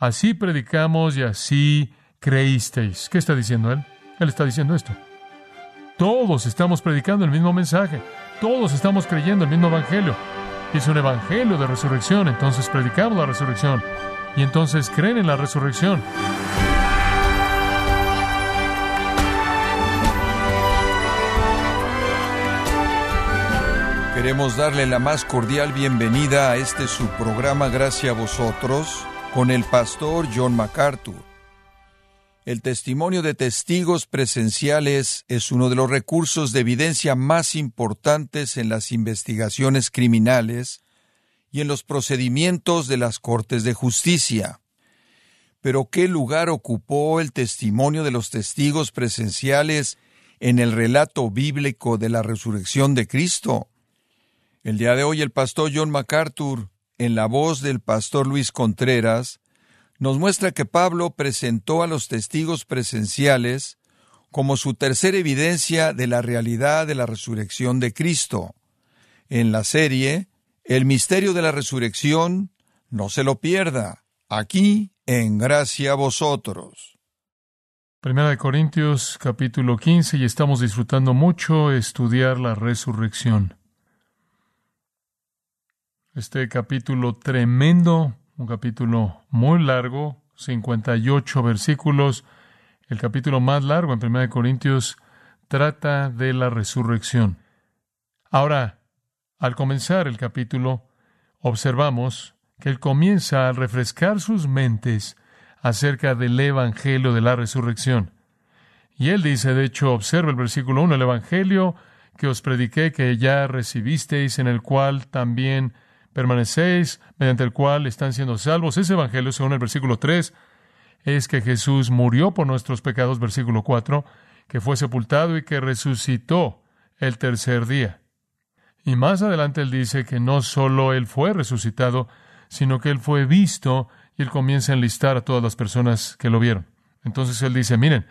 Así predicamos y así creísteis. ¿Qué está diciendo él? Él está diciendo esto. Todos estamos predicando el mismo mensaje. Todos estamos creyendo el mismo evangelio. Es un evangelio de resurrección, entonces predicamos la resurrección. Y entonces creen en la resurrección. Queremos darle la más cordial bienvenida a este su programa Gracias a vosotros con el pastor John MacArthur. El testimonio de testigos presenciales es uno de los recursos de evidencia más importantes en las investigaciones criminales y en los procedimientos de las Cortes de Justicia. Pero ¿qué lugar ocupó el testimonio de los testigos presenciales en el relato bíblico de la resurrección de Cristo? El día de hoy el pastor John MacArthur, en la voz del pastor Luis Contreras, nos muestra que Pablo presentó a los testigos presenciales como su tercera evidencia de la realidad de la resurrección de Cristo. En la serie, El misterio de la resurrección, no se lo pierda, aquí en Gracia a vosotros. Primera de Corintios capítulo 15 y estamos disfrutando mucho estudiar la resurrección este capítulo tremendo, un capítulo muy largo, 58 versículos. El capítulo más largo en 1 Corintios trata de la resurrección. Ahora, al comenzar el capítulo, observamos que él comienza a refrescar sus mentes acerca del Evangelio de la resurrección. Y él dice, de hecho, observa el versículo 1, el Evangelio que os prediqué, que ya recibisteis, en el cual también permanecéis, mediante el cual están siendo salvos. Ese evangelio, según el versículo 3, es que Jesús murió por nuestros pecados, versículo 4, que fue sepultado y que resucitó el tercer día. Y más adelante él dice que no solo él fue resucitado, sino que él fue visto y él comienza a enlistar a todas las personas que lo vieron. Entonces él dice, miren,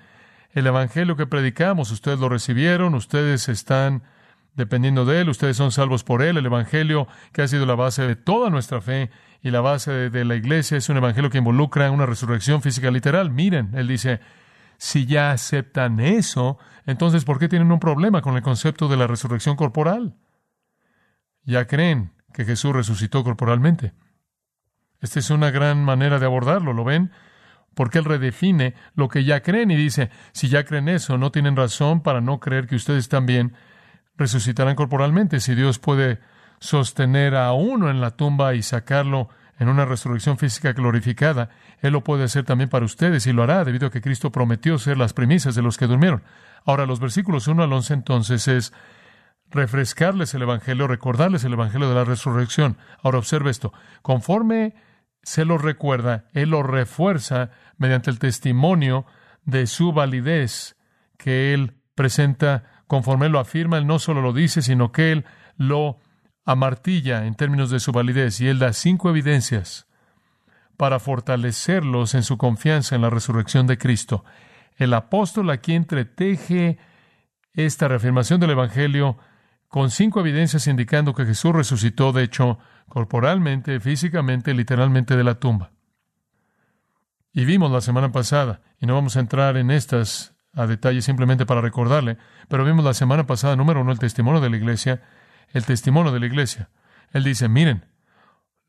el evangelio que predicamos, ustedes lo recibieron, ustedes están dependiendo de Él, ustedes son salvos por Él. El Evangelio, que ha sido la base de toda nuestra fe y la base de, la iglesia, es un Evangelio que involucra una resurrección física literal. Miren, Él dice, si ya aceptan eso, entonces ¿por qué tienen un problema con el concepto de la resurrección corporal? Ya creen que Jesús resucitó corporalmente. Esta es una gran manera de abordarlo, ¿lo ven? Porque Él redefine lo que ya creen y dice, si ya creen eso, no tienen razón para no creer que ustedes también resucitarán corporalmente. Si Dios puede sostener a uno en la tumba y sacarlo en una resurrección física glorificada, Él lo puede hacer también para ustedes y lo hará debido a que Cristo prometió ser las primicias de los que durmieron. Ahora, los versículos 1 al 11 entonces es refrescarles el Evangelio, recordarles el Evangelio de la resurrección. Ahora observe esto. Conforme se lo recuerda, Él lo refuerza mediante el testimonio de su validez que Él presenta conforme él lo afirma, él no solo lo dice, sino que él lo amartilla en términos de su validez y él da cinco evidencias para fortalecerlos en su confianza en la resurrección de Cristo. El apóstol aquí entreteje esta reafirmación del Evangelio con cinco evidencias indicando que Jesús resucitó, de hecho, corporalmente, físicamente, literalmente de la tumba. Y vimos la semana pasada, y no vamos a entrar en estas a detalle simplemente para recordarle, pero vimos la semana pasada, número uno, el testimonio de la iglesia, el testimonio de la iglesia. Él dice, miren,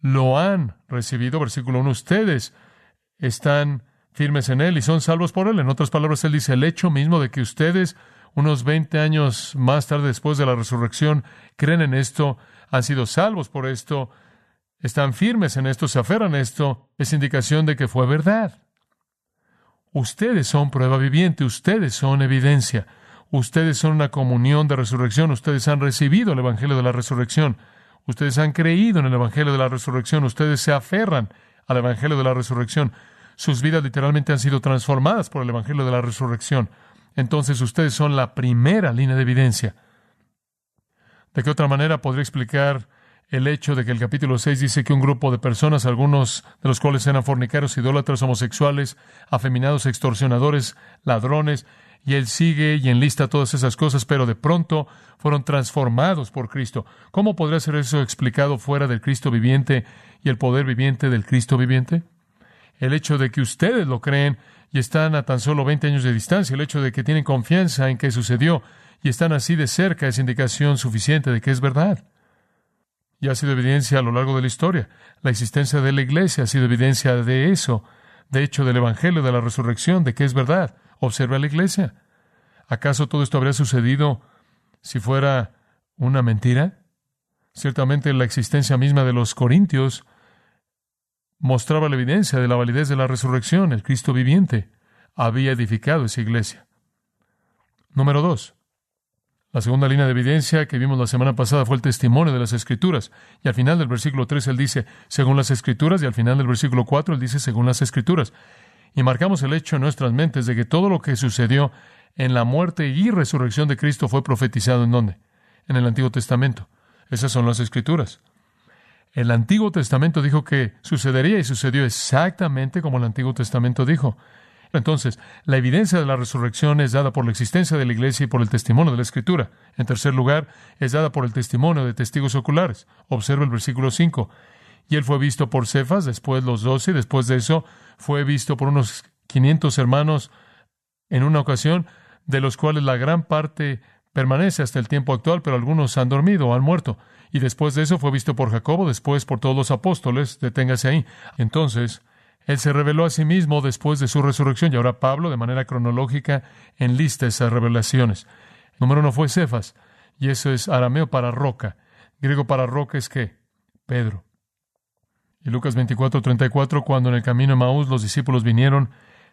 lo han recibido, versículo uno, ustedes están firmes en él y son salvos por él. En otras palabras, él dice, el hecho mismo de que ustedes, unos 20 años más tarde después de la resurrección, creen en esto, han sido salvos por esto, están firmes en esto, se aferran a esto, es indicación de que fue verdad. Ustedes son prueba viviente, ustedes son evidencia, ustedes son una comunión de resurrección, ustedes han recibido el Evangelio de la resurrección, ustedes han creído en el Evangelio de la resurrección, ustedes se aferran al Evangelio de la resurrección, sus vidas literalmente han sido transformadas por el Evangelio de la resurrección. Entonces ustedes son la primera línea de evidencia. ¿De qué otra manera podría explicar el hecho de que el capítulo 6 dice que un grupo de personas, algunos de los cuales eran fornicarios, idólatras, homosexuales, afeminados, extorsionadores, ladrones, y él sigue y enlista todas esas cosas, pero de pronto fueron transformados por Cristo. ¿Cómo podría ser eso explicado fuera del Cristo viviente y el poder viviente del Cristo viviente? el hecho de que ustedes lo creen y están a tan solo 20 años de distancia, el hecho de que tienen confianza en que sucedió y están así de cerca es indicación suficiente de que es verdad. Y ha sido evidencia a lo largo de la historia. La existencia de la iglesia ha sido evidencia de eso, de hecho del Evangelio de la resurrección, de que es verdad. Observa la iglesia. ¿Acaso todo esto habría sucedido si fuera una mentira? Ciertamente la existencia misma de los corintios mostraba la evidencia de la validez de la resurrección. El Cristo viviente había edificado esa iglesia. Número dos. La segunda línea de evidencia que vimos la semana pasada fue el testimonio de las Escrituras. Y al final del versículo 3 él dice, según las Escrituras, y al final del versículo 4 él dice, según las Escrituras. Y marcamos el hecho en nuestras mentes de que todo lo que sucedió en la muerte y resurrección de Cristo fue profetizado en dónde? En el Antiguo Testamento. Esas son las Escrituras. El Antiguo Testamento dijo que sucedería y sucedió exactamente como el Antiguo Testamento dijo. Entonces, la evidencia de la resurrección es dada por la existencia de la iglesia y por el testimonio de la Escritura. En tercer lugar, es dada por el testimonio de testigos oculares. Observa el versículo 5. Y él fue visto por Cefas, después los doce, y después de eso fue visto por unos 500 hermanos en una ocasión, de los cuales la gran parte permanece hasta el tiempo actual, pero algunos han dormido o han muerto. Y después de eso fue visto por Jacobo, después por todos los apóstoles. Deténgase ahí. Entonces, él se reveló a sí mismo después de su resurrección y ahora Pablo, de manera cronológica, enlista esas revelaciones. número uno fue Cefas, y eso es arameo para roca. Griego para roca es qué? Pedro. Y Lucas 24, 34, cuando en el camino de Maús los discípulos vinieron,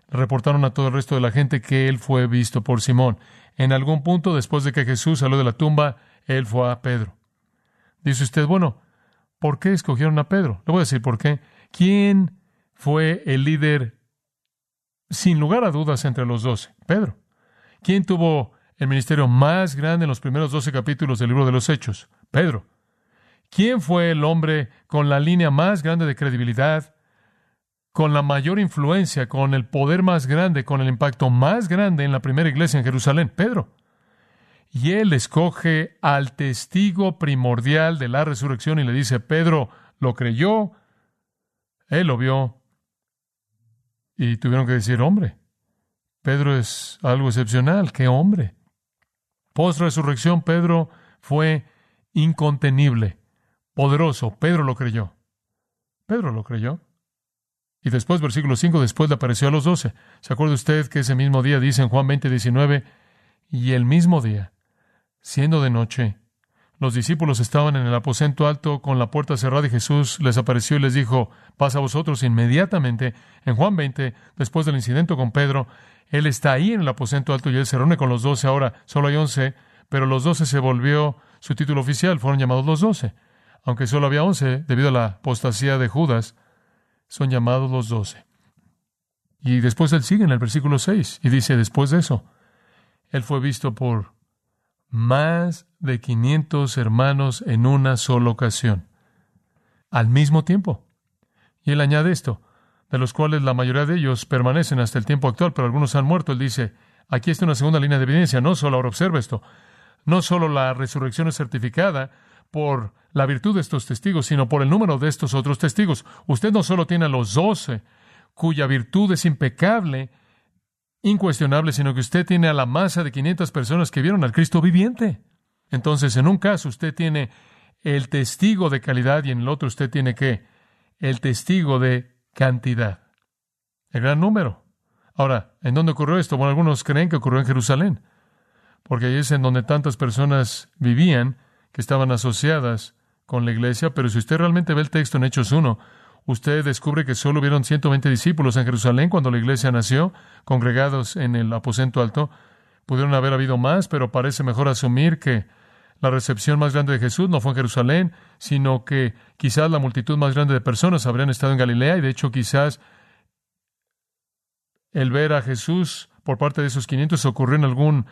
reportaron a todo el resto de la gente que él fue visto por Simón. En algún punto, después de que Jesús salió de la tumba, él fue a Pedro. Dice usted, bueno, ¿por qué escogieron a Pedro? Le voy a decir por qué. ¿Quién fue el líder, sin lugar a dudas, entre los doce, Pedro. ¿Quién tuvo el ministerio más grande en los primeros doce capítulos del libro de los Hechos? Pedro. ¿Quién fue el hombre con la línea más grande de credibilidad, con la mayor influencia, con el poder más grande, con el impacto más grande en la primera iglesia en Jerusalén? Pedro. Y él escoge al testigo primordial de la resurrección y le dice, Pedro lo creyó, él lo vio, y tuvieron que decir, hombre, Pedro es algo excepcional, qué hombre. Post resurrección, Pedro fue incontenible, poderoso. Pedro lo creyó. Pedro lo creyó. Y después, versículo 5, después le apareció a los doce. ¿Se acuerda usted que ese mismo día, dice en Juan 20, 19, y el mismo día, siendo de noche, los discípulos estaban en el aposento alto con la puerta cerrada y Jesús les apareció y les dijo, pasa a vosotros inmediatamente. En Juan 20, después del incidente con Pedro, él está ahí en el aposento alto y él se reúne con los doce. Ahora solo hay once, pero los doce se volvió su título oficial, fueron llamados los doce. Aunque solo había once, debido a la apostasía de Judas, son llamados los doce. Y después él sigue en el versículo 6 y dice, después de eso, él fue visto por más de 500 hermanos en una sola ocasión, al mismo tiempo. Y él añade esto, de los cuales la mayoría de ellos permanecen hasta el tiempo actual, pero algunos han muerto. Él dice, aquí está una segunda línea de evidencia, no solo, ahora observa esto, no solo la resurrección es certificada por la virtud de estos testigos, sino por el número de estos otros testigos. Usted no solo tiene a los doce, cuya virtud es impecable, incuestionable, sino que usted tiene a la masa de 500 personas que vieron al Cristo viviente. Entonces, en un caso usted tiene el testigo de calidad y en el otro usted tiene que el testigo de cantidad. El gran número. Ahora, ¿en dónde ocurrió esto? Bueno, algunos creen que ocurrió en Jerusalén, porque ahí es en donde tantas personas vivían que estaban asociadas con la iglesia, pero si usted realmente ve el texto en Hechos 1, usted descubre que solo hubieron 120 discípulos en Jerusalén cuando la iglesia nació, congregados en el aposento alto. Pudieron haber habido más, pero parece mejor asumir que la recepción más grande de Jesús no fue en Jerusalén, sino que quizás la multitud más grande de personas habrían estado en Galilea y de hecho quizás el ver a Jesús por parte de esos 500 ocurrió en algún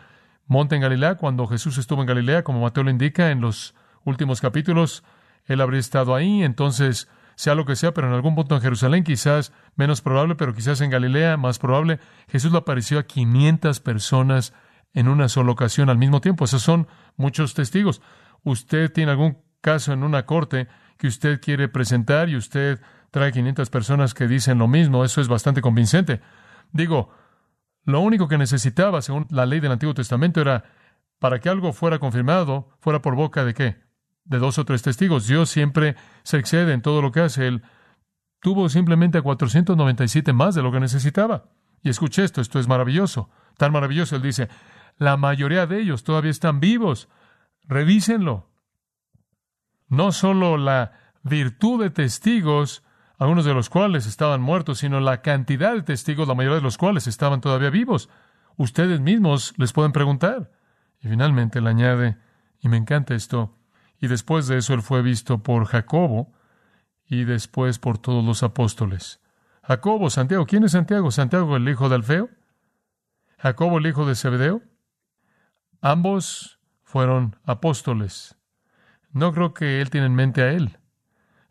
monte en Galilea cuando Jesús estuvo en Galilea, como Mateo lo indica en los últimos capítulos, él habría estado ahí, entonces sea lo que sea, pero en algún punto en Jerusalén, quizás menos probable, pero quizás en Galilea, más probable, Jesús le apareció a 500 personas en una sola ocasión al mismo tiempo. Esos son muchos testigos. Usted tiene algún caso en una corte que usted quiere presentar y usted trae 500 personas que dicen lo mismo, eso es bastante convincente. Digo, lo único que necesitaba, según la ley del Antiguo Testamento, era para que algo fuera confirmado, fuera por boca de qué? De dos o tres testigos. Dios siempre se excede en todo lo que hace. Él tuvo simplemente a 497 más de lo que necesitaba. Y escuche esto, esto es maravilloso. Tan maravilloso, él dice, la mayoría de ellos todavía están vivos. Revísenlo. No solo la virtud de testigos, algunos de los cuales estaban muertos, sino la cantidad de testigos, la mayoría de los cuales estaban todavía vivos. Ustedes mismos les pueden preguntar. Y finalmente le añade, y me encanta esto, y después de eso él fue visto por Jacobo y después por todos los apóstoles. Jacobo, Santiago, ¿quién es Santiago? Santiago el hijo de Alfeo. Jacobo el hijo de Zebedeo. Ambos fueron apóstoles. No creo que él tiene en mente a él.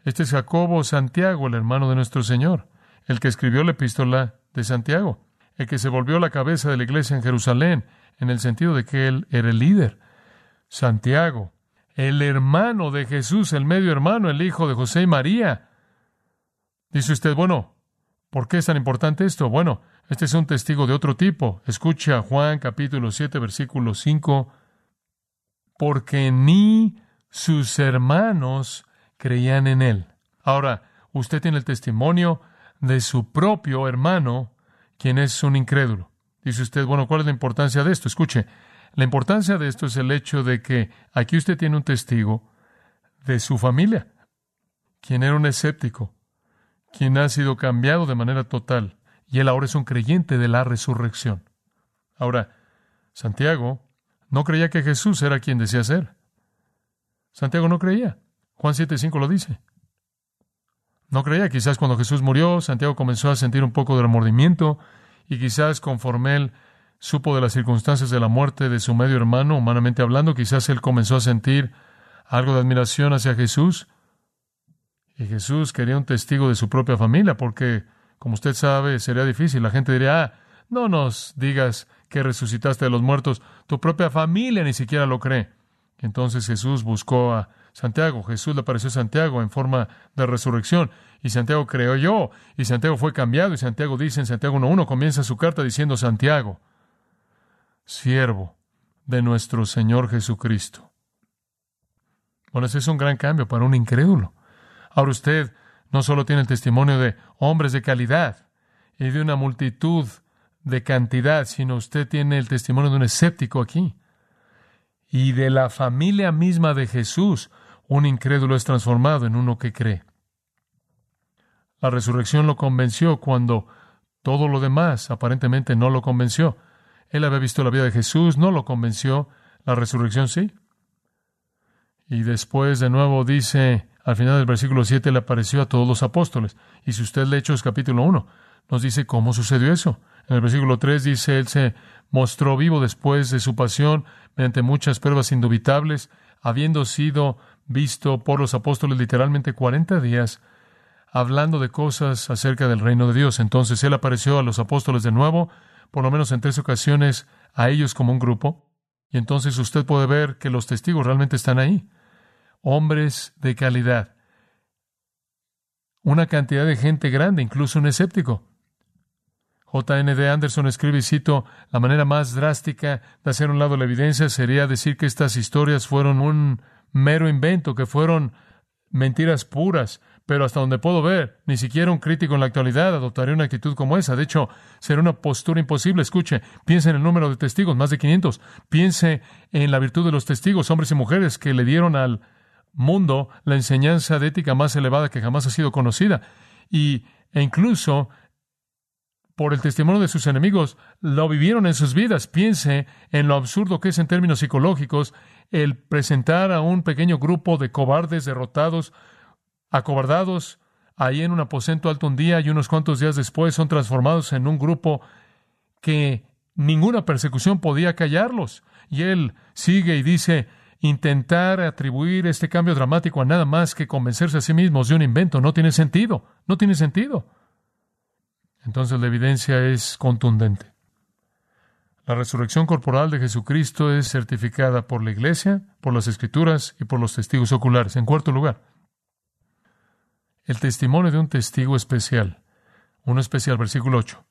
Este es Jacobo Santiago, el hermano de nuestro Señor, el que escribió la epístola de Santiago, el que se volvió la cabeza de la iglesia en Jerusalén, en el sentido de que él era el líder. Santiago, el hermano de Jesús, el medio hermano, el hijo de José y María. Dice usted, bueno, ¿por qué es tan importante esto? Bueno, este es un testigo de otro tipo. Escucha Juan capítulo 7, versículo 5. Porque ni sus hermanos creían en él. Ahora, usted tiene el testimonio de su propio hermano, quien es un incrédulo. Dice usted, bueno, ¿cuál es la importancia de esto? Escuche, la importancia de esto es el hecho de que aquí usted tiene un testigo de su familia, quien era un escéptico, quien ha sido cambiado de manera total, y él ahora es un creyente de la resurrección. Ahora, Santiago no creía que Jesús era quien decía ser. Santiago no creía. Juan 7:5 lo dice. No creía, quizás cuando Jesús murió, Santiago comenzó a sentir un poco de remordimiento y quizás conforme él supo de las circunstancias de la muerte de su medio hermano, humanamente hablando, quizás él comenzó a sentir algo de admiración hacia Jesús. Y Jesús quería un testigo de su propia familia, porque, como usted sabe, sería difícil. La gente diría, ah, no nos digas que resucitaste de los muertos, tu propia familia ni siquiera lo cree. Entonces Jesús buscó a Santiago. Jesús le apareció a Santiago en forma de resurrección. Y Santiago creó yo. Y Santiago fue cambiado. Y Santiago dice en Santiago 1.1, comienza su carta diciendo Santiago, siervo de nuestro Señor Jesucristo. Bueno, ese es un gran cambio para un incrédulo. Ahora usted no solo tiene el testimonio de hombres de calidad y de una multitud de cantidad, sino usted tiene el testimonio de un escéptico aquí. Y de la familia misma de Jesús, un incrédulo es transformado en uno que cree. La resurrección lo convenció cuando todo lo demás aparentemente no lo convenció. Él había visto la vida de Jesús, no lo convenció. La resurrección sí. Y después de nuevo dice, al final del versículo 7 le apareció a todos los apóstoles. Y si usted lee Hechos capítulo 1, nos dice cómo sucedió eso. En el versículo 3 dice, Él se mostró vivo después de su pasión mediante muchas pruebas indubitables, habiendo sido visto por los apóstoles literalmente 40 días, hablando de cosas acerca del reino de Dios. Entonces Él apareció a los apóstoles de nuevo, por lo menos en tres ocasiones, a ellos como un grupo. Y entonces usted puede ver que los testigos realmente están ahí. Hombres de calidad. Una cantidad de gente grande, incluso un escéptico. J.N.D. Anderson escribe, y cito, la manera más drástica de hacer un lado la evidencia sería decir que estas historias fueron un mero invento, que fueron mentiras puras, pero hasta donde puedo ver, ni siquiera un crítico en la actualidad adoptaría una actitud como esa. De hecho, será una postura imposible. Escuche, piense en el número de testigos, más de 500. Piense en la virtud de los testigos, hombres y mujeres, que le dieron al mundo la enseñanza de ética más elevada que jamás ha sido conocida. Y, e incluso por el testimonio de sus enemigos, lo vivieron en sus vidas. Piense en lo absurdo que es en términos psicológicos el presentar a un pequeño grupo de cobardes derrotados, acobardados, ahí en un aposento alto un día y unos cuantos días después son transformados en un grupo que ninguna persecución podía callarlos. Y él sigue y dice, intentar atribuir este cambio dramático a nada más que convencerse a sí mismos de un invento no tiene sentido, no tiene sentido. Entonces la evidencia es contundente. La resurrección corporal de Jesucristo es certificada por la Iglesia, por las Escrituras y por los testigos oculares. En cuarto lugar, el testimonio de un testigo especial. Uno especial, versículo 8.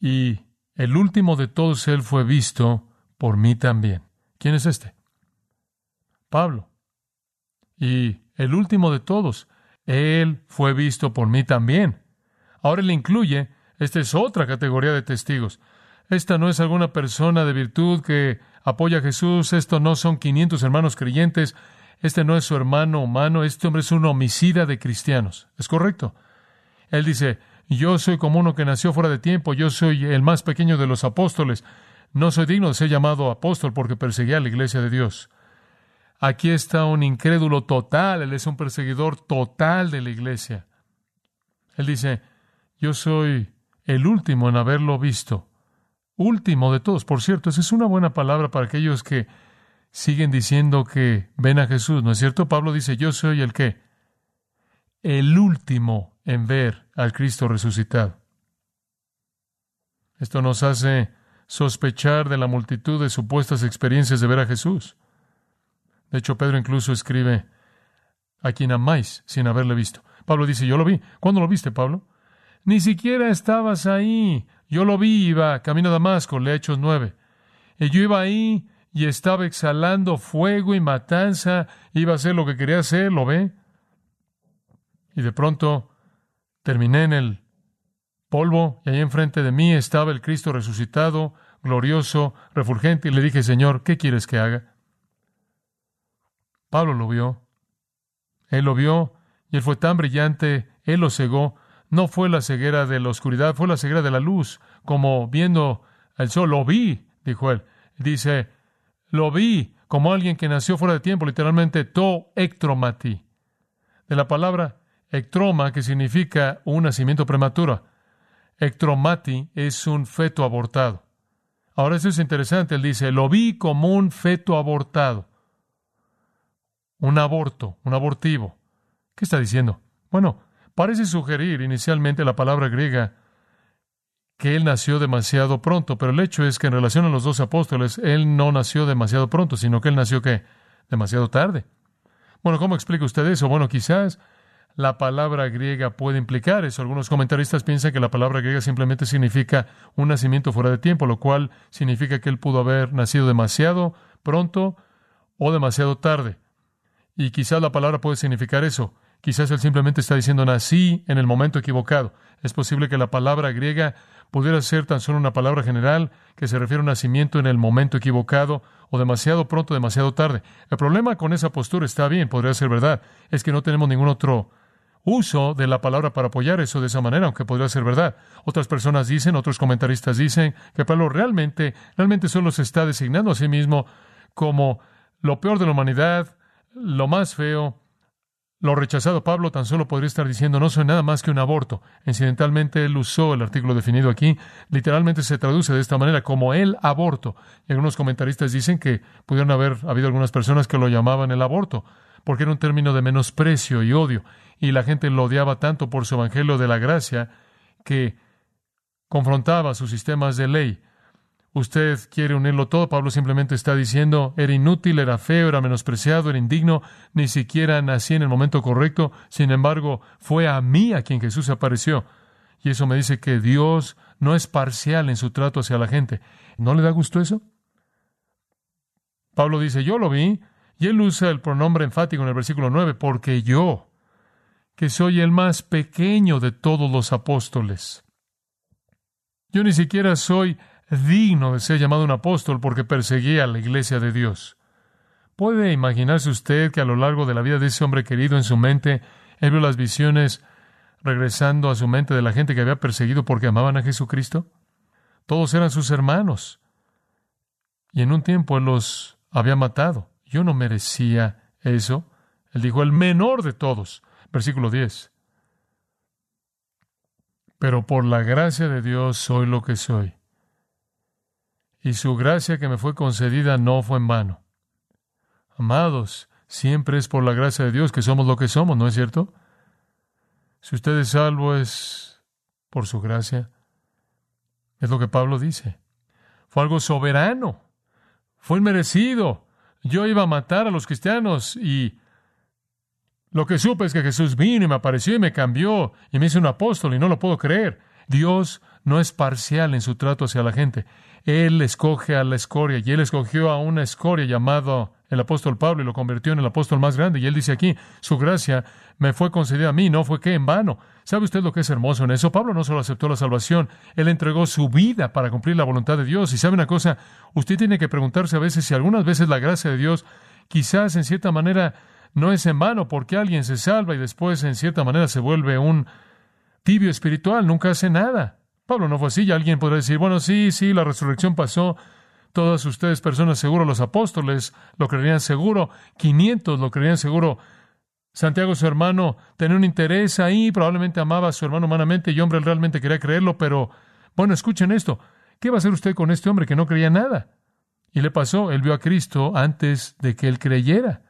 Y el último de todos él fue visto por mí también. ¿Quién es este? Pablo. Y el último de todos, él fue visto por mí también. Ahora le incluye, esta es otra categoría de testigos. Esta no es alguna persona de virtud que apoya a Jesús, esto no son 500 hermanos creyentes, este no es su hermano humano, este hombre es un homicida de cristianos. ¿Es correcto? Él dice, yo soy como uno que nació fuera de tiempo, yo soy el más pequeño de los apóstoles, no soy digno de ser llamado apóstol porque perseguía a la iglesia de Dios. Aquí está un incrédulo total, él es un perseguidor total de la iglesia. Él dice, yo soy el último en haberlo visto. Último de todos, por cierto, esa es una buena palabra para aquellos que siguen diciendo que ven a Jesús, ¿no es cierto? Pablo dice, yo soy el que, el último en ver al Cristo resucitado. Esto nos hace sospechar de la multitud de supuestas experiencias de ver a Jesús. De hecho, Pedro incluso escribe, a quien amáis sin haberle visto. Pablo dice, yo lo vi. ¿Cuándo lo viste, Pablo? Ni siquiera estabas ahí. Yo lo vi, iba camino a Damasco, le Hechos nueve. Y yo iba ahí y estaba exhalando fuego y matanza, iba a hacer lo que quería hacer, ¿lo ve? Y de pronto terminé en el polvo y ahí enfrente de mí estaba el Cristo resucitado, glorioso, refulgente, y le dije, Señor, ¿qué quieres que haga? Pablo lo vio. Él lo vio y él fue tan brillante, él lo cegó. No fue la ceguera de la oscuridad, fue la ceguera de la luz, como viendo el sol. Lo vi, dijo él. Dice, lo vi como alguien que nació fuera de tiempo, literalmente to ectromati. De la palabra ectroma, que significa un nacimiento prematuro. Ectromati es un feto abortado. Ahora eso es interesante, él dice, lo vi como un feto abortado un aborto, un abortivo. ¿Qué está diciendo? Bueno, parece sugerir inicialmente la palabra griega que él nació demasiado pronto, pero el hecho es que en relación a los dos apóstoles, él no nació demasiado pronto, sino que él nació ¿qué? Demasiado tarde. Bueno, ¿cómo explica usted eso? Bueno, quizás la palabra griega puede implicar eso. Algunos comentaristas piensan que la palabra griega simplemente significa un nacimiento fuera de tiempo, lo cual significa que él pudo haber nacido demasiado pronto o demasiado tarde. Y quizás la palabra puede significar eso. Quizás él simplemente está diciendo nací en el momento equivocado. Es posible que la palabra griega pudiera ser tan solo una palabra general que se refiere a un nacimiento en el momento equivocado o demasiado pronto, demasiado tarde. El problema con esa postura está bien, podría ser verdad, es que no tenemos ningún otro uso de la palabra para apoyar eso de esa manera, aunque podría ser verdad. Otras personas dicen, otros comentaristas dicen que Pablo realmente, realmente solo se está designando a sí mismo como lo peor de la humanidad, lo más feo, lo rechazado. Pablo tan solo podría estar diciendo, no soy nada más que un aborto. Incidentalmente, él usó el artículo definido aquí. Literalmente se traduce de esta manera, como el aborto. Y algunos comentaristas dicen que pudieron haber habido algunas personas que lo llamaban el aborto, porque era un término de menosprecio y odio. Y la gente lo odiaba tanto por su evangelio de la gracia que confrontaba sus sistemas de ley. Usted quiere unirlo todo. Pablo simplemente está diciendo, era inútil, era feo, era menospreciado, era indigno, ni siquiera nací en el momento correcto. Sin embargo, fue a mí a quien Jesús apareció. Y eso me dice que Dios no es parcial en su trato hacia la gente. ¿No le da gusto eso? Pablo dice, yo lo vi, y él usa el pronombre enfático en el versículo 9, porque yo, que soy el más pequeño de todos los apóstoles. Yo ni siquiera soy digno de ser llamado un apóstol porque perseguía a la iglesia de Dios. ¿Puede imaginarse usted que a lo largo de la vida de ese hombre querido en su mente, él vio las visiones regresando a su mente de la gente que había perseguido porque amaban a Jesucristo? Todos eran sus hermanos. Y en un tiempo él los había matado. Yo no merecía eso. Él dijo, el menor de todos. Versículo 10. Pero por la gracia de Dios soy lo que soy y su gracia que me fue concedida no fue en vano. Amados, siempre es por la gracia de Dios que somos lo que somos, ¿no es cierto? Si usted es salvo es por su gracia. Es lo que Pablo dice. Fue algo soberano. Fue inmerecido. Yo iba a matar a los cristianos y Lo que supe es que Jesús vino y me apareció y me cambió y me hizo un apóstol y no lo puedo creer. Dios no es parcial en su trato hacia la gente. Él escoge a la escoria y él escogió a una escoria llamado el apóstol Pablo y lo convirtió en el apóstol más grande. Y él dice aquí, su gracia me fue concedida a mí, no fue que en vano. ¿Sabe usted lo que es hermoso en eso? Pablo no solo aceptó la salvación, él entregó su vida para cumplir la voluntad de Dios. Y sabe una cosa, usted tiene que preguntarse a veces si algunas veces la gracia de Dios quizás en cierta manera no es en vano porque alguien se salva y después en cierta manera se vuelve un tibio espiritual, nunca hace nada. Pablo no fue así, y alguien podría decir, bueno, sí, sí, la resurrección pasó, todas ustedes personas seguro, los apóstoles lo creerían seguro, 500 lo creerían seguro. Santiago, su hermano, tenía un interés ahí, probablemente amaba a su hermano humanamente y hombre realmente quería creerlo, pero bueno, escuchen esto, ¿qué va a hacer usted con este hombre que no creía nada? Y le pasó, él vio a Cristo antes de que él creyera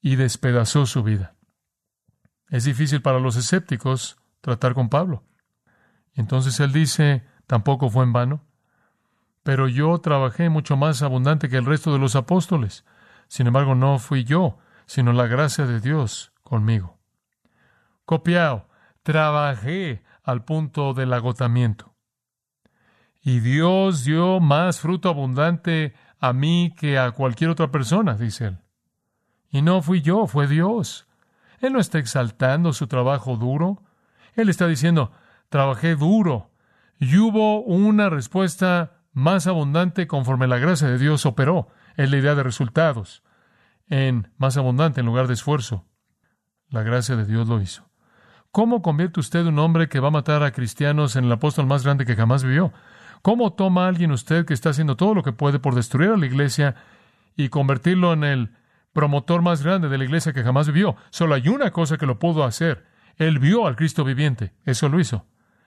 y despedazó su vida. Es difícil para los escépticos tratar con Pablo. Entonces él dice, tampoco fue en vano, pero yo trabajé mucho más abundante que el resto de los apóstoles. Sin embargo, no fui yo, sino la gracia de Dios conmigo. Copiao, trabajé al punto del agotamiento. Y Dios dio más fruto abundante a mí que a cualquier otra persona, dice él. Y no fui yo, fue Dios. Él no está exaltando su trabajo duro. Él está diciendo, trabajé duro. Y hubo una respuesta más abundante conforme la gracia de Dios operó. Es la idea de resultados. En más abundante en lugar de esfuerzo. La gracia de Dios lo hizo. ¿Cómo convierte usted un hombre que va a matar a cristianos en el apóstol más grande que jamás vivió? ¿Cómo toma a alguien usted que está haciendo todo lo que puede por destruir a la iglesia y convertirlo en el promotor más grande de la iglesia que jamás vivió. Solo hay una cosa que lo pudo hacer. Él vio al Cristo viviente. Eso lo hizo.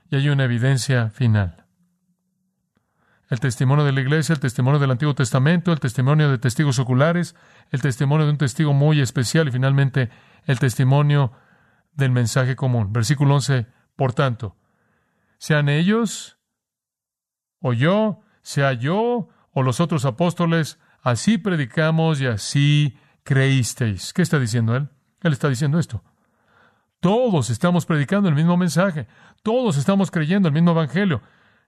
Y hay una evidencia final. El testimonio de la iglesia, el testimonio del Antiguo Testamento, el testimonio de testigos oculares, el testimonio de un testigo muy especial y finalmente el testimonio del mensaje común. Versículo 11, por tanto, sean ellos o yo, sea yo o los otros apóstoles, así predicamos y así creísteis. ¿Qué está diciendo él? Él está diciendo esto. Todos estamos predicando el mismo mensaje, todos estamos creyendo el mismo evangelio.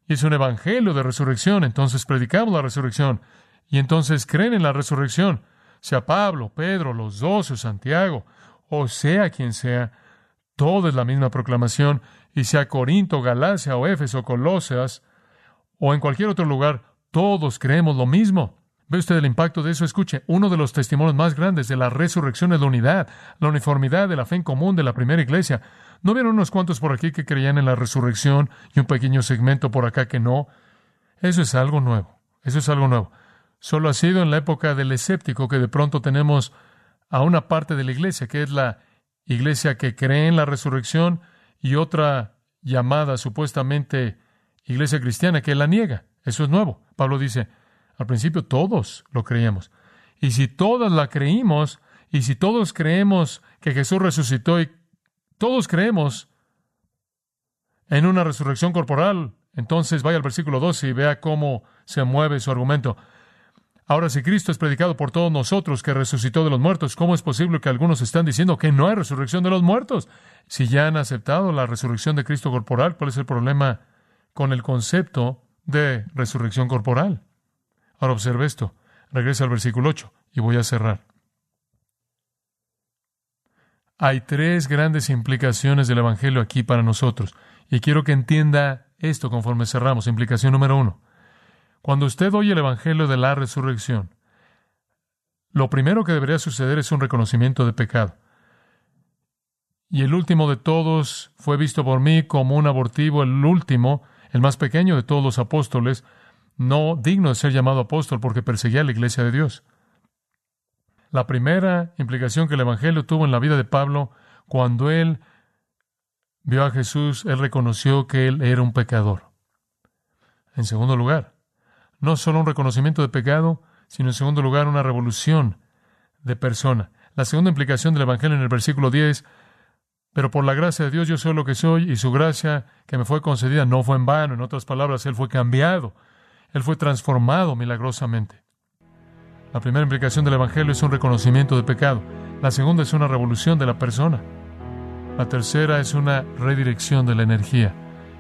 Y es un evangelio de resurrección, entonces predicamos la resurrección. Y entonces creen en la resurrección, sea Pablo, Pedro, los dos o Santiago, o sea quien sea, todo es la misma proclamación, y sea Corinto, Galacia o Éfeso, Colosas, o en cualquier otro lugar, todos creemos lo mismo. ¿Ve usted el impacto de eso? Escuche, uno de los testimonios más grandes de la resurrección es la unidad, la uniformidad de la fe en común de la primera iglesia. ¿No vieron unos cuantos por aquí que creían en la resurrección y un pequeño segmento por acá que no? Eso es algo nuevo. Eso es algo nuevo. Solo ha sido en la época del escéptico que de pronto tenemos a una parte de la iglesia, que es la iglesia que cree en la resurrección, y otra llamada supuestamente iglesia cristiana que la niega. Eso es nuevo. Pablo dice, al principio todos lo creíamos. Y si todos la creímos, y si todos creemos que Jesús resucitó y todos creemos en una resurrección corporal, entonces vaya al versículo 12 y vea cómo se mueve su argumento. Ahora, si Cristo es predicado por todos nosotros que resucitó de los muertos, ¿cómo es posible que algunos están diciendo que no hay resurrección de los muertos? Si ya han aceptado la resurrección de Cristo corporal, ¿cuál es el problema con el concepto de resurrección corporal? Ahora observe esto. Regresa al versículo 8 y voy a cerrar. Hay tres grandes implicaciones del Evangelio aquí para nosotros. Y quiero que entienda esto conforme cerramos. Implicación número uno. Cuando usted oye el Evangelio de la resurrección, lo primero que debería suceder es un reconocimiento de pecado. Y el último de todos fue visto por mí como un abortivo, el último, el más pequeño de todos los apóstoles, no digno de ser llamado apóstol porque perseguía a la iglesia de Dios. La primera implicación que el Evangelio tuvo en la vida de Pablo, cuando él vio a Jesús, él reconoció que él era un pecador. En segundo lugar, no solo un reconocimiento de pecado, sino en segundo lugar una revolución de persona. La segunda implicación del Evangelio en el versículo 10, pero por la gracia de Dios yo soy lo que soy y su gracia que me fue concedida no fue en vano. En otras palabras, Él fue cambiado él fue transformado milagrosamente. La primera implicación del Evangelio es un reconocimiento de pecado. La segunda es una revolución de la persona. La tercera es una redirección de la energía.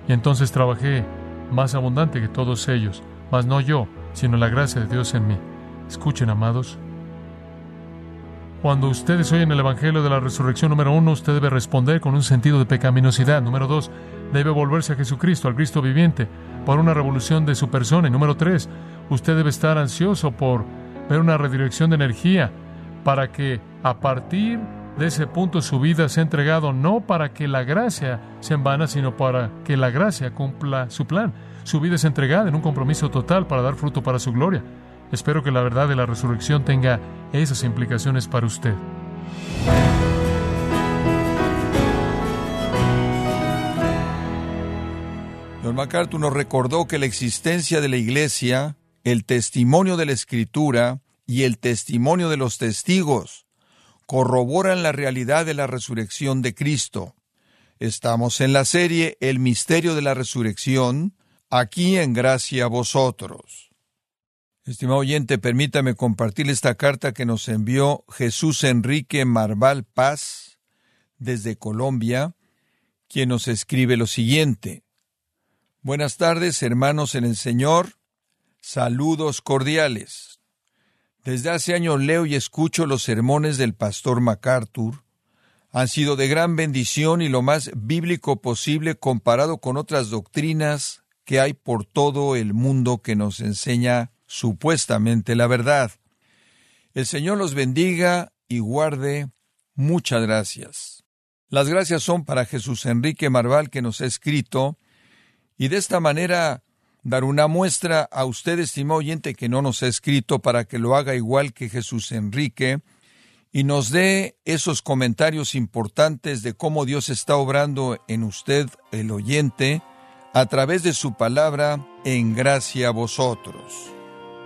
Y entonces trabajé más abundante que todos ellos, mas no yo, sino la gracia de Dios en mí. Escuchen, amados. Cuando ustedes oyen el Evangelio de la Resurrección número uno, usted debe responder con un sentido de pecaminosidad. Número dos, debe volverse a Jesucristo, al Cristo viviente, por una revolución de su persona. Y número tres, usted debe estar ansioso por ver una redirección de energía para que a partir de ese punto su vida sea entregado no para que la gracia sea en vana, sino para que la gracia cumpla su plan. Su vida es entregada en un compromiso total para dar fruto para su gloria. Espero que la verdad de la resurrección tenga esas implicaciones para usted. John MacArthur nos recordó que la existencia de la Iglesia, el testimonio de la Escritura y el testimonio de los testigos corroboran la realidad de la resurrección de Cristo. Estamos en la serie El misterio de la resurrección, aquí en Gracia a vosotros. Estimado oyente, permítame compartir esta carta que nos envió Jesús Enrique Marval Paz desde Colombia, quien nos escribe lo siguiente. Buenas tardes, hermanos en el Señor. Saludos cordiales. Desde hace años leo y escucho los sermones del pastor MacArthur. Han sido de gran bendición y lo más bíblico posible comparado con otras doctrinas que hay por todo el mundo que nos enseña supuestamente la verdad. El Señor los bendiga y guarde. Muchas gracias. Las gracias son para Jesús Enrique Marval que nos ha escrito y de esta manera dar una muestra a usted, estimado oyente, que no nos ha escrito para que lo haga igual que Jesús Enrique y nos dé esos comentarios importantes de cómo Dios está obrando en usted, el oyente, a través de su palabra, en gracia a vosotros.